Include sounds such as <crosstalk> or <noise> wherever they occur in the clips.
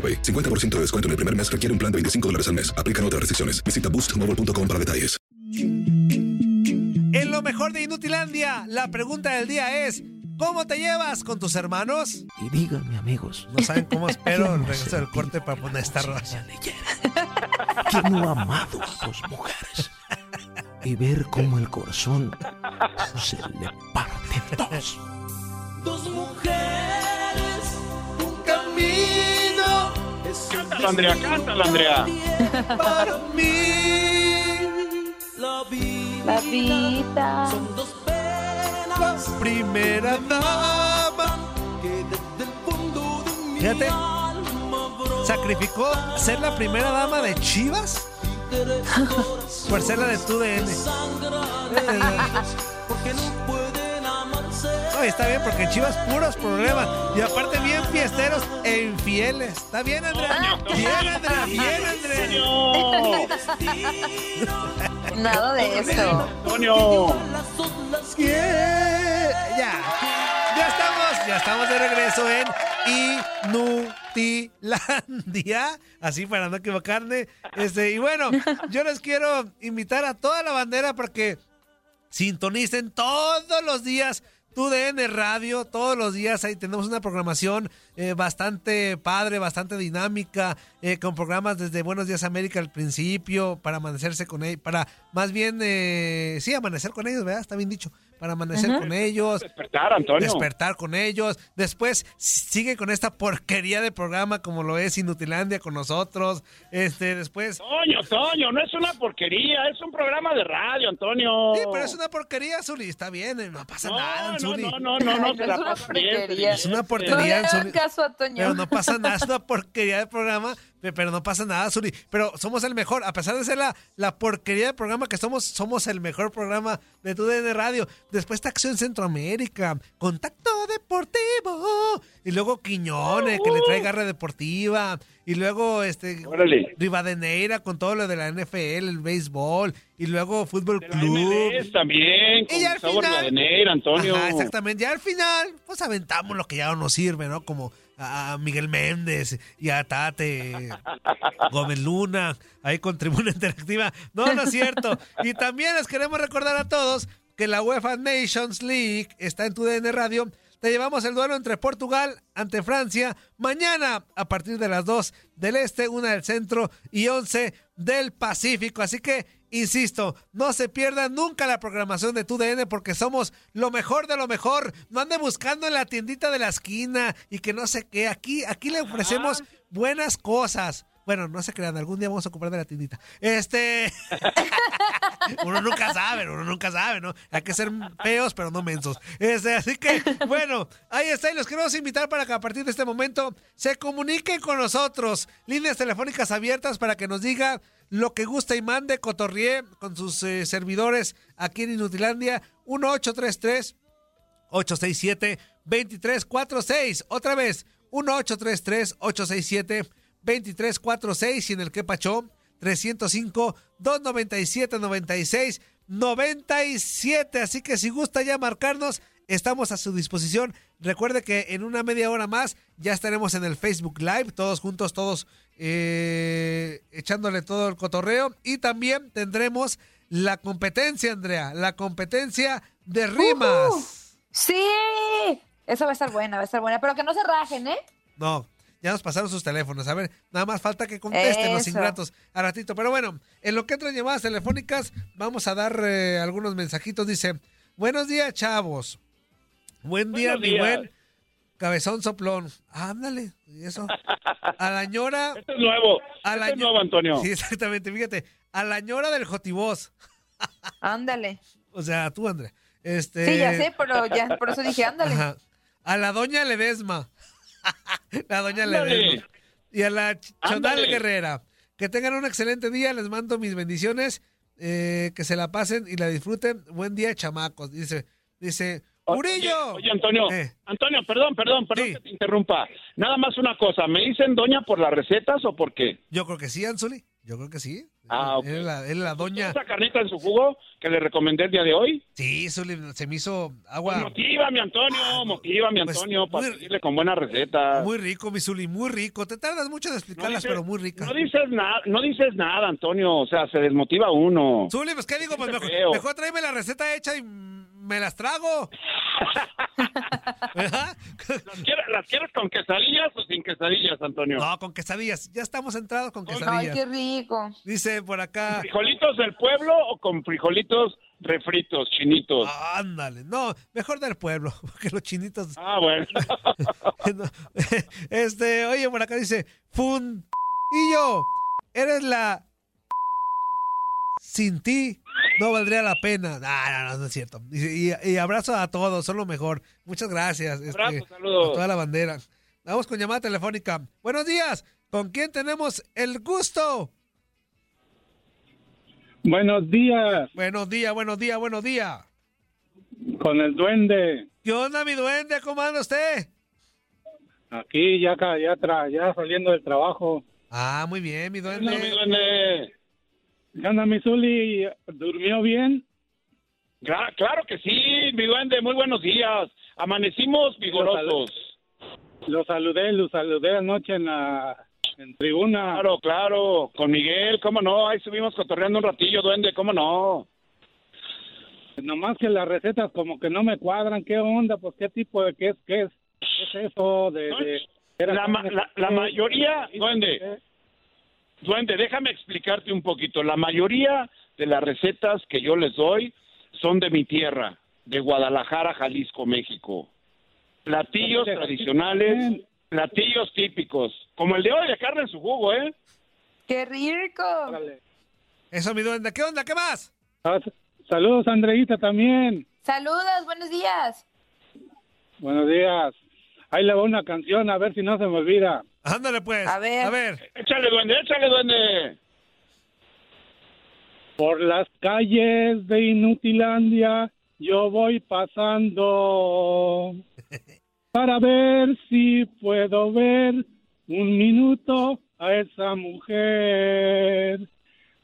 AroPay. 50% de descuento en el primer mes requiere un plan de 25 dólares al mes. Aplican otras restricciones. Visita boostmobile.com para detalles. En lo mejor de Inutilandia, la pregunta del día es: ¿Cómo te llevas con tus hermanos? Y díganme, amigos. No saben cómo <laughs> espero el regreso del corte para poner esta rola. ¿Quién no ha amado a dos mujeres? Y ver cómo el corazón se le parte en dos. Dos mujeres, Cántala, Andrea, cántala, Andrea. Para mí, la vida. La vida. Son dos penas. Primera dama. Que desde el fondo de mi Fíjate, alma brota. sacrificó ser la primera dama de Chivas <laughs> por ser la de tu DN. <laughs> Porque no amarse. No, está bien, porque en Chivas puros problemas. Y aparte bien fiesteros e infieles. ¿Está bien, Andrea? Bien, Andrea, bien, Andrea. Nada de eso. Antonio. Yeah. Ya. Ya estamos, ya estamos de regreso en Inutilandia. Así para no equivocarme. Este, y bueno, yo les quiero invitar a toda la bandera para que sintonicen todos los días tu DN Radio, todos los días ahí tenemos una programación eh, bastante padre, bastante dinámica, eh, con programas desde Buenos Días América al principio, para amanecerse con ellos, para más bien, eh, sí, amanecer con ellos, ¿verdad? Está bien dicho, para amanecer con ellos. Despertar, Antonio. Despertar con ellos. Después sigue con esta porquería de programa como lo es Inutilandia con nosotros. Este, después... Toño, Toño, no es una porquería, es un programa de radio, Antonio. Sí, pero es una porquería, Zuli. Está bien, eh, no pasa No, nada, no, Zuli. no, no, no, no, se la Es una pasa bien. porquería. Es una No porquería, le Zuli. caso a Toño. Pero no pasa nada, es una porquería de programa, pero no pasa nada, Zuli. Pero somos el mejor, a pesar de ser la, la porquería de programa que somos, somos el mejor programa de tu DN Radio. Después está Acción Centroamérica, Contacto Deportivo, y luego Quiñones, que le trae garra deportiva, y luego este Órale. Rivadeneira con todo lo de la NFL, el béisbol, y luego Fútbol Club. MLS también, con Y al final- Rivadeneira, Antonio. Ajá, exactamente. Y al final, pues aventamos lo que ya no nos sirve, ¿no? Como a Miguel Méndez y a Tate <laughs> Gómez Luna, ahí con Tribuna Interactiva. No, no es cierto. Y también les queremos recordar a todos que la UEFA Nations League está en tu DN Radio. Te llevamos el duelo entre Portugal ante Francia mañana a partir de las 2 del este, una del centro y 11 del Pacífico. Así que, insisto, no se pierdan nunca la programación de tu DN porque somos lo mejor de lo mejor. No ande buscando en la tiendita de la esquina y que no sé qué. Aquí, aquí le ofrecemos buenas cosas. Bueno, no se crean, algún día vamos a ocupar de la tiendita. Este. <laughs> uno nunca sabe, uno nunca sabe, ¿no? Hay que ser feos, pero no mensos. Este, así que, bueno, ahí está. Y los queremos invitar para que a partir de este momento se comuniquen con nosotros. Líneas telefónicas abiertas para que nos diga lo que gusta y mande. Cotorrié con sus eh, servidores aquí en Inutilandia. 1833 867-2346. Otra vez, 1833-867-2346 y en el que pachó 305-297-96-97. Así que si gusta ya marcarnos, estamos a su disposición. Recuerde que en una media hora más ya estaremos en el Facebook Live, todos juntos, todos eh, echándole todo el cotorreo. Y también tendremos la competencia, Andrea, la competencia de rimas. Sí, eso va a estar buena, va a estar buena, pero que no se rajen, ¿eh? No, ya nos pasaron sus teléfonos. A ver, nada más falta que contesten los ingratos a ratito. Pero bueno, en lo que entran llamadas telefónicas, vamos a dar eh, algunos mensajitos. Dice, buenos días, chavos. Buen día, Buenos mi días. buen cabezón soplón. Ándale, y eso. A la ñora... <laughs> Este es nuevo. A la Este es nuevo, Antonio. Sí, exactamente, fíjate. A la ñora del Jotivoz. Ándale. <laughs> O sea, tú, Andrea. Este... Sí, ya sé, pero ya, por eso dije, ándale. Ajá. A la doña Ledesma. <laughs> la doña. Y a la Ch- Chonal. Guerrera. Que tengan un excelente día. Les mando mis bendiciones. eh, que se la pasen y la disfruten. Buen día, chamacos. Dice, dice, Murillo. Oye, Antonio, Eh. Antonio, perdón, perdón, perdón que te interrumpa. Nada más una cosa, ¿me dicen doña por las recetas o por qué? Yo creo que sí, Anzuli. Yo creo que sí. Ah, ok. Él es la, es la doña. ¿Esa carnita en su jugo que le recomendé el día de hoy? Sí, Zuli, se me hizo agua. Pues motívame, Antonio, motívame, Pues, Antonio, para seguirle con buenas recetas. Muy rico, mi Zuli, muy rico. Te tardas mucho en explicarlas, dices- pero muy ricas. No dices nada, no dices nada, Antonio, o sea, se desmotiva uno. Zuli, pues, ¿qué digo? Pues mejor, mejor tráeme la receta hecha y me las trago. <laughs> ¿Las quieres, las quieres con quesadillas o sin quesadillas, Antonio? No, con quesadillas. Ya estamos entrados con Ay, quesadillas. qué rico. Dice por acá. ¿Frijolitos del pueblo o con frijolitos refritos, chinitos? Ándale. No, mejor del pueblo, <laughs> porque los chinitos. Ah, bueno. <laughs> No. Este, oye, por acá dice, Fun y yo, eres la sin ti no valdría la pena. No, no, no, no es cierto. Y, y- y abrazo a todos, son lo mejor. Muchas gracias. este, Abrazo, saludos. A toda la bandera. Vamos con llamada telefónica. Buenos días. ¿Con quién tenemos el gusto? Buenos días, Buenos días, buenos días, buenos días. con el duende. ¿Qué onda, mi duende? ¿Cómo anda usted? Aquí ya, ya, tra- ya saliendo del trabajo. Ah, muy bien, mi No, mi duende. Duende. ¿Qué onda, mi Zuli? ¿Durmió bien? Cla- Claro que sí, mi duende, muy buenos días. Amanecimos vigorosos. Lo saludé, lo saludé anoche en la en tribuna. Claro, claro, con Miguel, cómo no, ahí subimos cotorreando un ratillo, duende, cómo no. Nomás que las recetas como que no me cuadran. ¿Qué onda? Pues qué tipo de qué es, qué es, qué es eso de... La, ma- la- mayoría, duende, duende, déjame explicarte un poquito. La mayoría de las recetas que yo les doy son de mi tierra, de Guadalajara, Jalisco, México. Platillos tradicionales, platillos típicos, como el de hoy de carne en su jugo, ¿eh? ¡Qué rico! Órale. Eso, mi duende. ¿Qué onda? ¿Qué más? Ah, Saludos, Andreita, también. Saludos, buenos días. Buenos días. Ahí le va una canción, a ver si no se me olvida. Ándale, pues. A ver. A ver. Échale, duende, échale, duende. Por las calles de Inutilandia yo voy pasando <laughs> para ver si puedo ver un minuto a esa mujer,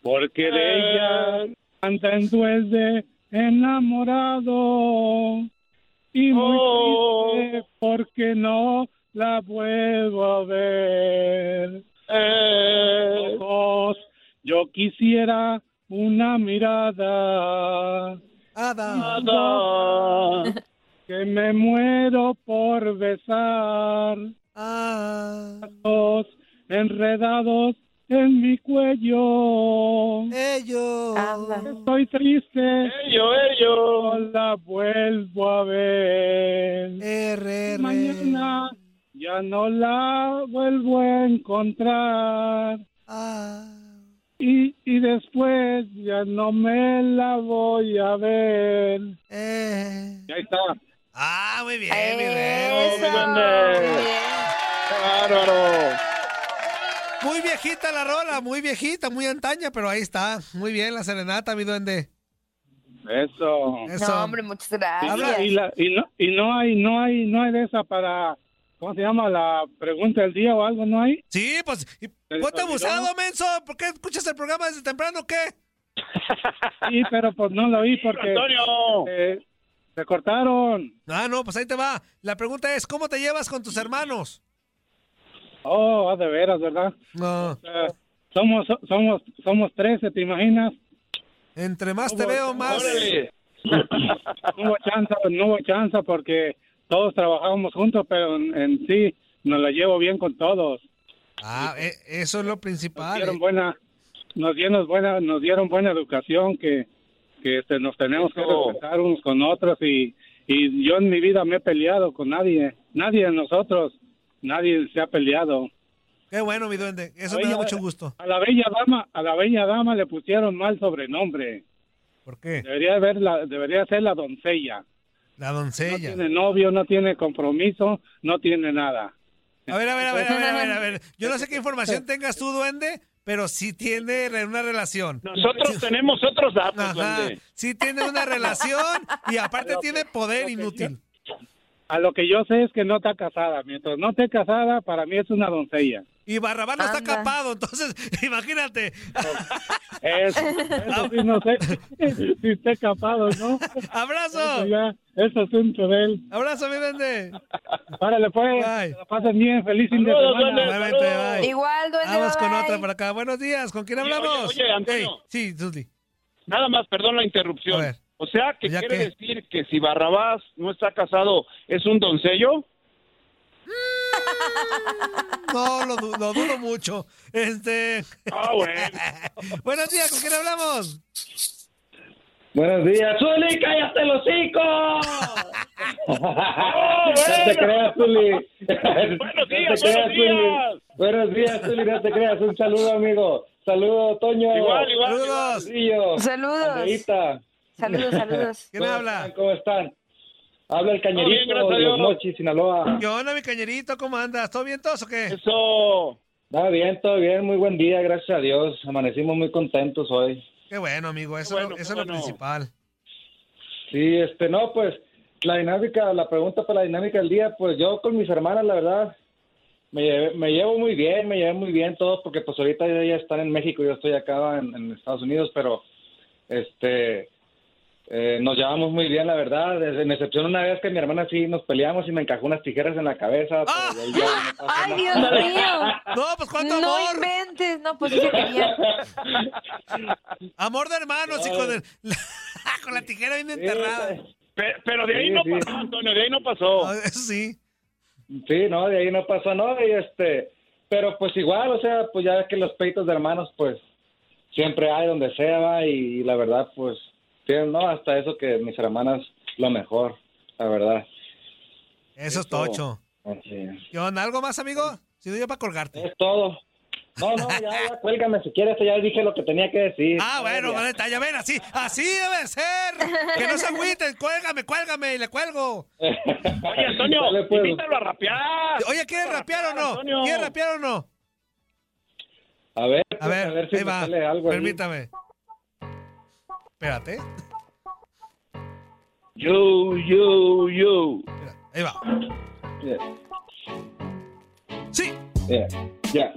porque de ella anda en duende enamorado y muy Oh. triste porque no la vuelvo a ver. Eh, Ojos, yo quisiera una mirada Ada. <laughs> que me muero por besar. Ah. Enredados en mi cuello. Ellos. Estoy triste, Ello, ello. no la vuelvo a ver. R, R. Mañana ya no la vuelvo a encontrar. Y, y después ya no me la voy a ver. Eh. Ya está. Ah, muy bien, mi Eso, rey. muy bien. ¡Bárbaro! Muy viejita la rola, muy viejita, muy antaña, pero ahí está. Muy bien la serenata, mi duende. Eso. Eso. No, hombre, muchas Y, gracias. la- y, la- y no, y no hay, no hay, no hay de esa para, ¿cómo se llama? La pregunta del día o algo, ¿no hay? Sí, pues, y ¿Se ponte abusado, menso. ¿Por qué escuchas el programa desde temprano o qué? <laughs> Sí, pero pues no lo oí porque ¡Antonio! eh, se cortaron. Ah, no, pues ahí te va. La pregunta es, ¿cómo te llevas con tus hermanos? Oh, ah, de veras, ¿verdad? No, somos, somos, somos 13, ¿te imaginas? entre más te veo, más... ¡Órale! No hubo chance, no hubo chance porque todos trabajábamos juntos, pero en, en sí nos la llevo bien con todos. Ah, e- eso es lo Nos principal. dieron eh. buena, nos dieron buena, nos dieron buena educación que, que este, nos tenemos que respetar unos con otros y, y yo en mi vida me he peleado con nadie, nadie de nosotros, nadie se ha peleado. Qué bueno, mi duende. Eso me Oye, da mucho gusto. A la bella dama, a la bella dama le pusieron mal sobrenombre. ¿Por qué? Debería haber la, debería ser la doncella. La No doncella. tiene novio, no tiene compromiso, no tiene nada. A ver, a ver, a ver, a ver, a ver, a ver. Yo no sé qué información <laughs> tengas tú, duende, pero sí tiene una relación. Nosotros tenemos otros datos, Ajá, duende. sí tiene una relación y <laughs> aparte tiene poder inútil. A lo que yo sé es que no está casada. Mientras no esté casada, para mí es una doncella. Y Barrabás no está capado, entonces <laughs> imagínate. Eso, eso sí no sé si está capado, ¿no? Eso Abrazo, ya es asunto de él. abrazo, mi duende. Párale pues, Bye. la pasen bien, feliz fin de semana. bye. Igual, duende, Vamos con bye. otra por acá. Buenos días, ¿con quién Oye, hablamos? oye, oye, Antonio. Ey, sí, Zuli. Nada más, perdón la interrupción. A ver. O sea, que ¿Ya quiere qué? decir que si Barrabás no está casado, ¿es un doncello? <laughs> No, lo, lo dudo mucho. Este. Ah, bueno. <laughs> Buenos días, ¿con quién hablamos? Buenos días, Zuli, cállate hocico. ¡Oh, <laughs> No te creas, Zuli. Buenos días, no te creas, buenos días. Zuli. Buenos días, Zuli, no te creas. Un saludo, amigo. Saludo, Toño. Igual, igual. Saludos. Saludos. Saludos, saludos. ¿Quién ¿Cómo habla? están? ¿Cómo están? Habla el cañerito gracias a de los. Mochis, Sinaloa. ¿Qué onda, mi cañerito? ¿Cómo andas? ¿Todo bien, todos o qué? Eso. Va bien, todo bien. Muy buen día, gracias a Dios. Amanecimos muy contentos hoy. Qué bueno, amigo. Eso, Qué bueno, eso es lo principal. Sí, este, no, pues la dinámica, la pregunta para la dinámica del día, pues yo con mis hermanas, la verdad, me, llevé- me llevo muy bien, me llevo muy bien todos, porque pues ahorita ellas están en México, yo estoy acá en, en Estados Unidos, pero este, eh, nos llevamos muy bien, la verdad, desde, en excepción una vez que mi hermana sí nos peleamos y me encajó unas tijeras en la cabeza, pero ya no <laughs> Ay, nada. Dios mío. <laughs> No, pues cuánto No amor. inventes. No, pues sí se quería. Amor de hermanos y con, el- con la tijera bien enterrada. Pe- Pero de ahí Sí, no sí. pasó, Antonio, de ahí no pasó. Ah, Eso sí. Sí, no, de ahí no pasó nada y este, pero pues igual, o sea, pues ya ves que los peitos de hermanos, pues siempre hay donde sea, va, y, la verdad, pues, no, hasta eso que mis hermanas, lo mejor, la verdad. Eso es tocho. ¿Qué onda? ¿Algo más, amigo? Si no, yo para colgarte. Es todo. No, no, ya, ya, cuélgame si quieres, ya dije lo que tenía que decir. Ah, bueno, maneta, ya ven, así, así debe ser. Que no se agüiten, cuélgame, cuélgame y le cuelgo. Oye, Antonio, Dale, pues. invítalo a rapear. Oye, ¿quieres rapear o no? Antonio. ¿Quieres rapear o no? A ver, A ver, a ver si me sale algo ahí. Espérate. Yo, yo, yo. Ahí va. Yeah, Sí. yeah, yeah.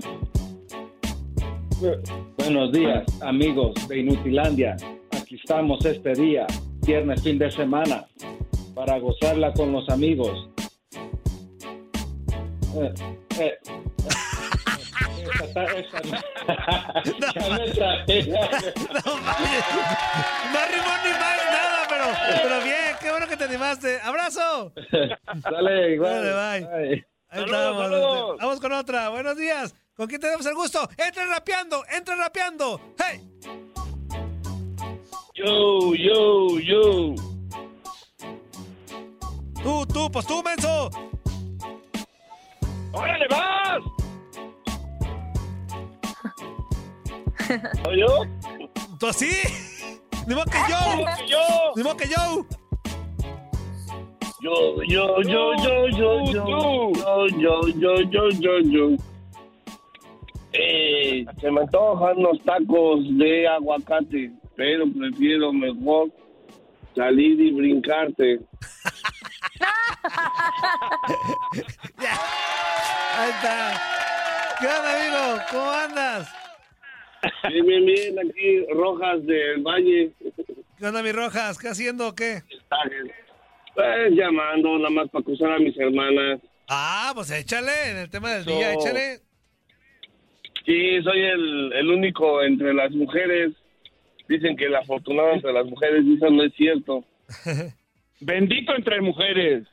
Bu- Buenos días, amigos de Inutilandia. Aquí estamos este día, viernes, fin de semana, para gozarla con los amigos. Eh, eh, <laughs> no. Ya me traje. No, mames. no rimó ni más nada, pero, pero bien, qué bueno que te animaste. ¡Abrazo! Dale, igual. Dale, bye. Bye. Ahí Saludos, estamos. saludos. Vamos con otra. Buenos días. ¿Con quién tenemos el gusto? ¡Entra rapeando! ¡Entra rapeando! ¡Hey! Yo, yo, yo. Tú, tú, pues tú, menso. ¡Órale, vas! ¿Soy yo? ¿Tú así? ¡Ni modo que yo! yo! ¡Ni modo que yo! Yo, yo, yo, yo, yo, yo, yo, yo, yo, yo, yo, yo. Eh, se me antojan los tacos de aguacate, pero prefiero mejor salir y brincarte. <laughs> Ahí está. ¿Qué onda, amigo? ¿Cómo andas? Bien, bien, bien, aquí, Rojas del Valle. ¿Qué onda, mi Rojas? ¿Qué haciendo o qué? Pues llamando nada más para acusar a mis hermanas. Ah, pues échale, en el tema del día, échale. Sí, soy el, el único entre las mujeres. Dicen que el afortunado entre las mujeres, y eso no es cierto. <laughs> Bendito entre mujeres.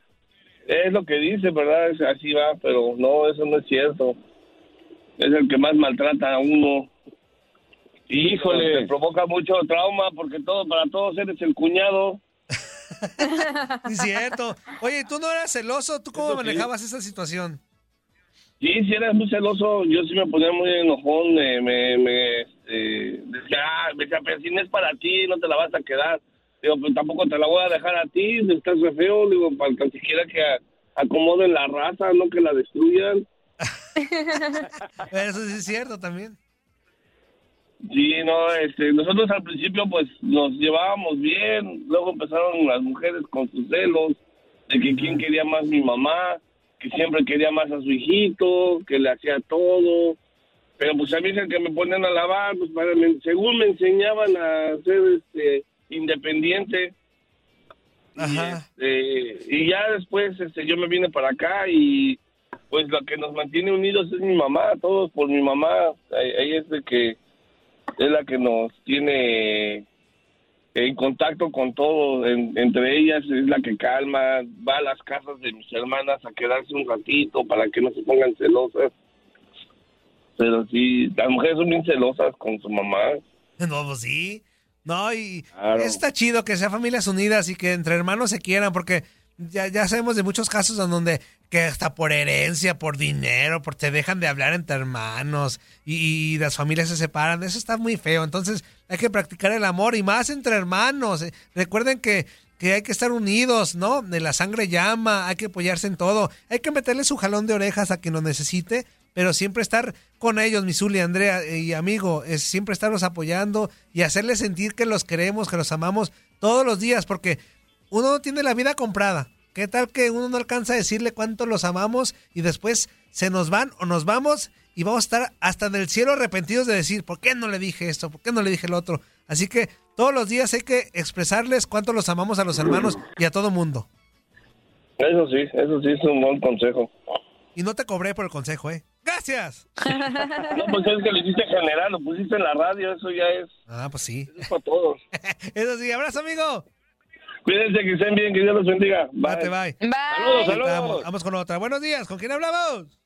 Es lo que dice, ¿verdad? Es- Así va, pero no, eso no es cierto. Es el que más maltrata a uno. Híjole. Te provoca mucho trauma porque todo para todos eres el cuñado. <laughs> Es cierto. Oye, ¿tú no eras celoso? ¿Tú cómo Eso sí. manejabas esa situación? Sí, si eras muy celoso, yo sí me ponía muy enojón, me, me, me, este, decía, ah, me decía, pero si no es para ti, no te la vas a quedar. Digo, pues tampoco te la voy a dejar a ti, estás re feo, digo, para tan siquiera que acomoden la raza, no que la destruyan. <laughs> Eso sí es cierto también. Sí, no, este, nosotros al principio pues nos llevábamos bien, luego empezaron las mujeres con sus celos, de que quién quería más mi mamá, que siempre quería más a su hijito, que le hacía todo, pero pues a mí es el que me ponen a lavar, pues para, según me enseñaban a ser este, independiente. Y, este, y ya después este, yo me vine para acá y pues lo que nos mantiene unidos es mi mamá, todos por mi mamá, ahí ahí es de que es la que nos tiene en contacto con todo, en- entre ellas es la que calma, va a las casas de mis hermanas a quedarse un ratito para que no se pongan celosas. Pero sí, las mujeres son bien celosas con su mamá. No, pues sí. No, y Claro. está chido que sean familias unidas y que entre hermanos se quieran, porque ya, ya sabemos de muchos casos en donde que hasta por herencia, por dinero, por te dejan de hablar entre hermanos y, las familias se separan. Eso está muy feo. Entonces hay que practicar el amor y más entre hermanos. Eh, Recuerden que, que hay que estar unidos, ¿no? De la sangre llama, hay que apoyarse en todo. Hay que meterle su jalón de orejas a quien lo necesite, pero siempre estar con ellos, mi Zuli, Andrea eh, y amigo, es siempre estarlos apoyando y hacerles sentir que los queremos, que los amamos todos los días, porque uno no tiene la vida comprada. ¿Qué tal que uno no alcanza a decirle cuánto los amamos y después se nos van o nos vamos y vamos a estar hasta en el cielo arrepentidos de decir, ¿por qué no le dije esto? ¿Por qué no le dije lo otro? Así que todos los días hay que expresarles cuánto los amamos a los hermanos y a todo mundo. Eso sí, eso sí es un buen consejo. Y no te cobré por el consejo, ¿eh? ¡Gracias! <laughs> No, pues es que lo hiciste general, lo pusiste en la radio, eso ya es, Ah, pues sí. es para todos. <laughs> Eso sí, abrazo, amigo. Cuídense, que estén bien, que Dios los bendiga. Bye. Bye, bye. Saludos, saludos. Vamos, vamos con otra. Buenos días, ¿con quién hablamos?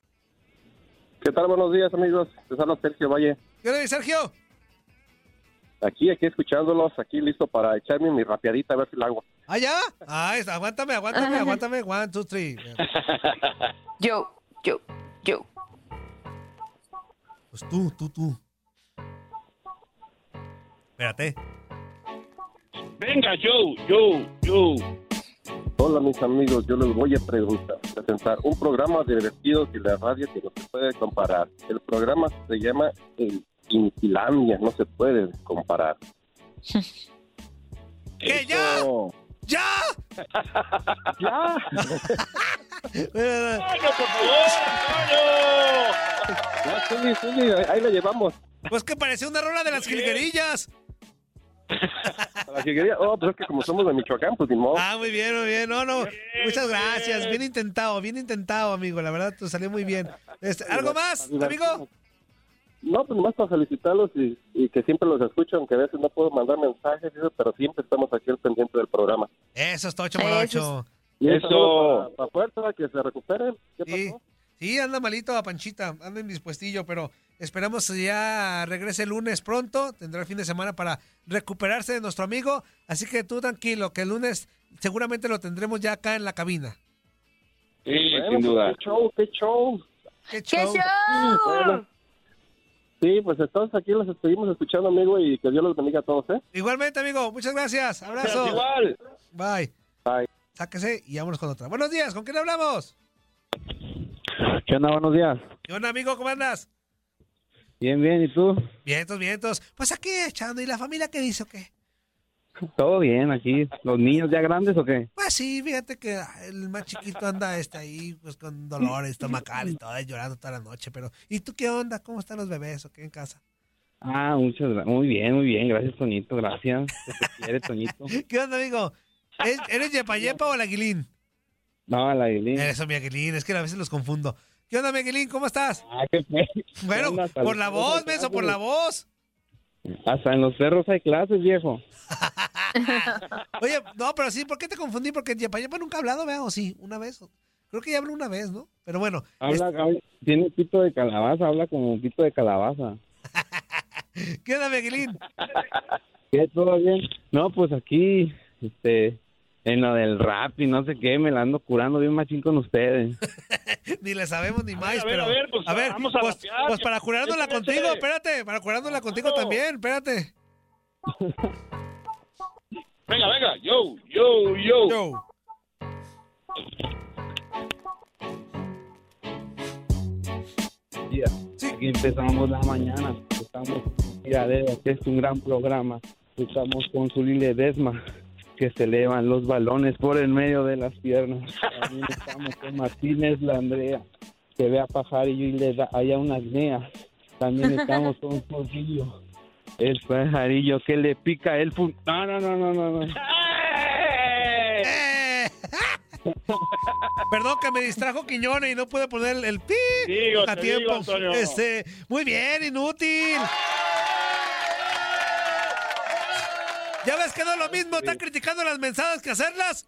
¿Qué tal? Buenos días, amigos. Les habla Sergio Valle. ¿Qué onda, Sergio? Aquí, aquí escuchándolos, aquí listo para echarme mi rapiadita a ver si la hago. ¿Ah, ya? Ah, es- aguántame, aguántame, aguántame. One, two, three. <laughs> Yo, yo, yo. Pues tú, tú, tú. Espérate. Venga, Joe, Joe, Joe. Hola, mis amigos. Yo les voy a preguntar, presentar un programa divertido de la radio que no se puede comparar. El programa se llama El Intilandia, no se puede comparar. <laughs> ¿Qué, ya? ¡Ya! <laughs> ¡Ya! <laughs> Ya, sí, sí, ahí- ahí la llevamos. Pues que parecía una rola de las jilguerillas. A la jilguería. Oh, pues es que como somos de Michoacán, pues ni modo. Ah, muy bien, muy bien. No, no. Muchas gracias. Bien intentado, bien intentado, amigo. La verdad, te salió muy bien. Este, ¿Algo más, amigo? no, pues nomás para felicitarlos y, y que siempre los escucho, aunque a veces no puedo mandar mensajes, y eso, pero siempre estamos aquí al pendiente del programa. Eso es Tocho Morocho. Y Eso. Para fuerza, que se recuperen. ¿Qué Sí. pasó? Sí, anda malito a Panchita, anda indispuestillo, pero esperamos que ya regrese el lunes pronto, tendrá el fin de semana para recuperarse de nuestro amigo, así que tú tranquilo, que el lunes seguramente lo tendremos ya acá en la cabina. Sí, Bueno, sin duda. pues, Qué show, qué show. ¡Qué show! Bueno, sí, pues entonces aquí los seguimos escuchando, amigo, y que Dios los bendiga a todos, ¿eh? Igualmente, amigo, muchas gracias, abrazo. Igual. Bye. Bye. Sáquese y vámonos con otra. Buenos días, ¿con quién hablamos? ¿Qué onda? Buenos días. ¿Qué onda, amigo? ¿Cómo andas? Bien, bien. ¿Y tú? Vientos, vientos. Pues aquí echando. ¿Y la familia qué dice o qué? Todo bien aquí. ¿Los niños ya grandes o qué? Pues sí, fíjate que ah, el más chiquito anda este ahí pues con dolores estomacales y todo, llorando toda la noche. Pero, ¿y tú qué onda? ¿Cómo están los bebés o qué en casa? Ah, muchas gra- Muy bien, muy bien. Gracias, Toñito. Gracias. Te quiere, Toñito. <laughs> ¿Qué onda, amigo? ¿Es- ¿Eres Yepa Yepa o el Aguilín? No, la Aguilín. Eso, mi Aguilín, es que a veces los confundo. ¿Qué onda, mi Aguilín? ¿Cómo estás? Ah, qué Bueno, onda? Por la voz, menso, por la voz. Hasta en los cerros hay clases, viejo. <laughs> Oye, no, pero sí, ¿por qué te confundí? Porque Yepa Yepa nunca ha hablado, vea, o sí, una vez. Creo que ya habló una vez, ¿no? Pero bueno, Habla, habla- tiene pito de calabaza, habla como pito de calabaza. <laughs> ¿qué onda, mi Aguilín? <laughs> ¿Qué? ¿Todo bien? No, pues aquí, este, en lo del rap y no sé qué, me la ando curando bien machín con ustedes. <laughs> ni le sabemos ni más, a ver, pero... a ver, pues, vamos a pues, rapear, pues para curárnosla que- contigo, espérate, para curárnosla contigo también, espérate. Venga, venga, yo, yo, yo. Yo. día. Aquí empezamos la mañana. Estamos tiradero, que es un gran programa. Estamos con su Desma, que se elevan los balones por el medio de las piernas. También estamos con Martínez la Andrea, que ve a Pajarillo y le da allá unas neas. También estamos con Porfirio, el pajarillo que le pica el fu- No, no, no, no, no. no. <laughs> Perdón que me distrajo Quiñones y no pude poner el, el pi Digo, a tiempo. digo, este, muy bien, inútil. ¿Ya ves que no es lo mismo? Están criticando las mensadas que hacerlas.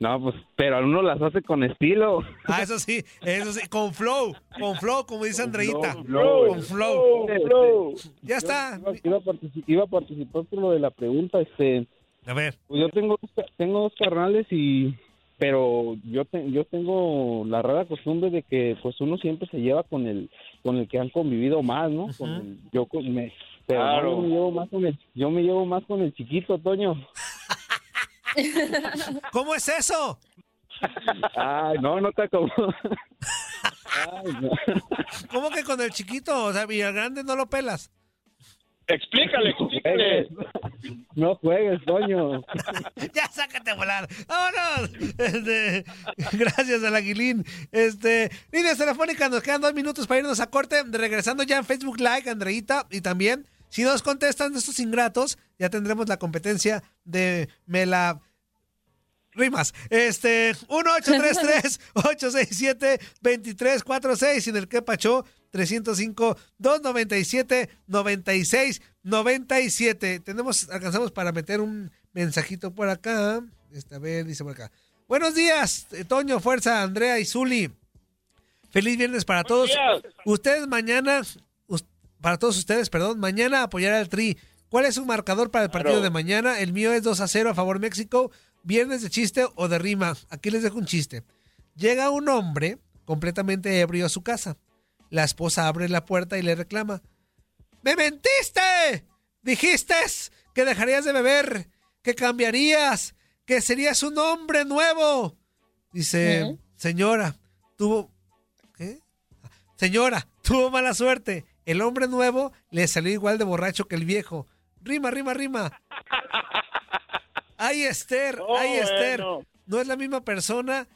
No, pues, pero uno las hace con estilo. Ah, eso sí, eso sí, con flow, con flow, como dice Andreita. flow, Con flow. flow. Ya está. Iba, iba a partici- iba a participar por lo de la pregunta, este. A ver. Pues yo tengo, tengo dos carnales y, pero yo te- yo tengo la rara costumbre de que pues uno siempre se lleva con el, con el que han convivido más, ¿no? Con el- yo con, me, pero no, Claro. yo me llevo más con el, yo me llevo más con el chiquito, Toño. <laughs> ¿Cómo es eso? Ay, no, no te acomodo. Ay, <laughs> no. ¿Cómo que con el chiquito? O sea, y al grande no lo pelas. Explícale, explícale. No juegues, Toño. <laughs> ya sácate a volar. ¡Vámonos! Este, gracias al Aguilín. Este, líneas telefónicas, nos quedan dos minutos para irnos a corte. Regresando ya en Facebook Live, Andreita, y también, si nos contestan estos ingratos, ya tendremos la competencia de Me la rimas. Este, 1-833-867-2346 y en el que pachó 305-297-9697. Tenemos, alcanzamos para meter un mensajito por acá. Este, a ver, dice por acá. Buenos días, eh, Toño, Fuerza, Andrea y Zuli. Feliz viernes para todos. días. Ustedes mañana, para todos ustedes, perdón, mañana apoyar al Tri. ¿Cuál es su marcador para el partido Claro. de mañana? El mío es 2 a 0 a favor México. Viernes de chiste o de rima. Aquí les dejo un chiste. Llega un hombre completamente ebrio a su casa. La esposa abre la puerta y le reclama. ¡Me mentiste! Dijiste que dejarías de beber, que cambiarías, que serías un hombre nuevo. Dice, ¿Eh? señora, tuvo... ¿Qué? Señora, tuvo mala suerte. El hombre nuevo le salió igual de borracho que el viejo. Rima, rima, rima. Ay, Esther, Oh, ay, Esther. bueno. No es la misma persona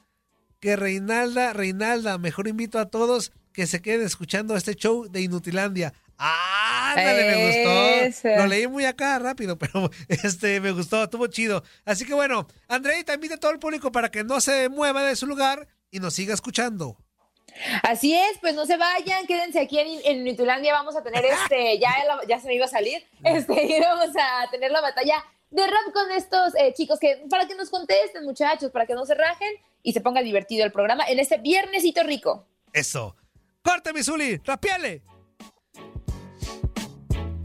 que Reinalda, Reinalda. Mejor invito a todos que se queden escuchando este show de Inutilandia. Ándale, me Ese. gustó. Lo leí muy acá rápido, <laughs> pero este me gustó, estuvo chido. Así que bueno, Andreita, invita a todo el público para que no se mueva de su lugar y nos siga escuchando. Así es, pues no se vayan, quédense aquí en, en Nitulandia, vamos a tener este, <laughs> ya, la- ya se me iba a salir, este, <laughs> vamos a tener la batalla de rap con estos eh, chicos que, para que nos contesten, muchachos, para que no se rajen y se ponga divertido el programa en este viernesito rico. Eso. ¡Corte, mi Zuli! ¡Rapiale!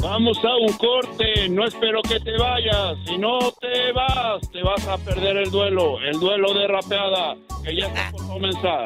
Vamos a un corte, no espero que te vayas. Si no te vas, te vas a perder el duelo, el duelo de rapeada, que ya está por comenzar.